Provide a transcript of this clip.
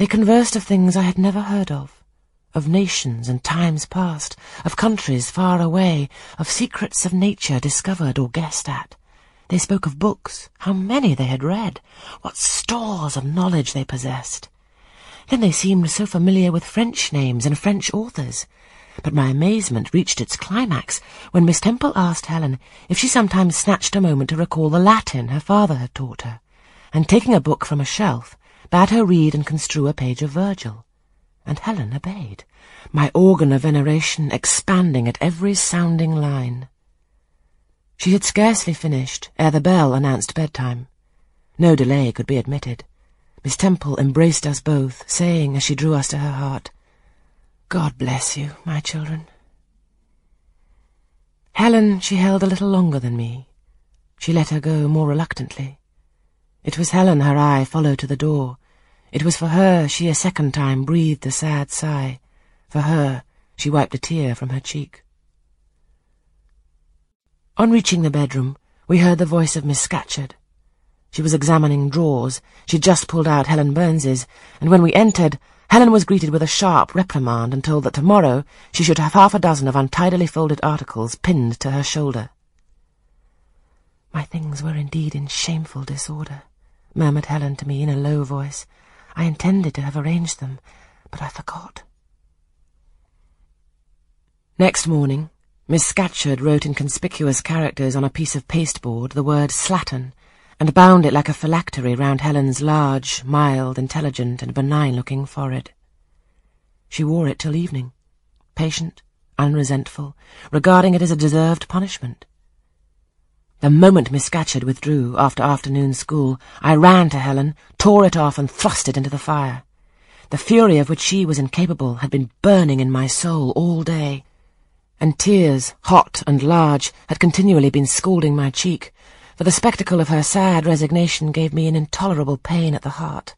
They conversed of things I had never heard of, of nations and times past, of countries far away, of secrets of nature discovered or guessed at. They spoke of books, how many they had read, what stores of knowledge they possessed. Then they seemed so familiar with French names and French authors. But my amazement reached its climax when Miss Temple asked Helen if she sometimes snatched a moment to recall the Latin her father had taught her, and taking a book from a shelf, bade her read and construe a page of Virgil. And Helen obeyed, my organ of veneration expanding at every sounding line. She had scarcely finished ere the bell announced bedtime. No delay could be admitted. Miss Temple embraced us both, saying as she drew us to her heart, God bless you, my children. Helen she held a little longer than me. She let her go more reluctantly. It was Helen her eye followed to the door. It was for her she a second time breathed a sad sigh. For her she wiped a tear from her cheek. On reaching the bedroom, we heard the voice of Miss Scatcherd. She was examining drawers. She'd just pulled out Helen Burns's, and when we entered, Helen was greeted with a sharp reprimand and told that tomorrow she should have half a dozen of untidily folded articles pinned to her shoulder. My things were indeed in shameful disorder murmured Helen to me in a low voice. I intended to have arranged them, but I forgot. Next morning, Miss Scatcherd wrote in conspicuous characters on a piece of pasteboard the word slattern, and bound it like a phylactery round Helen's large, mild, intelligent, and benign-looking forehead. She wore it till evening, patient, unresentful, regarding it as a deserved punishment. The moment Miss Scatcherd withdrew after afternoon school, I ran to Helen, tore it off, and thrust it into the fire. The fury of which she was incapable had been burning in my soul all day, and tears, hot and large, had continually been scalding my cheek, for the spectacle of her sad resignation gave me an intolerable pain at the heart.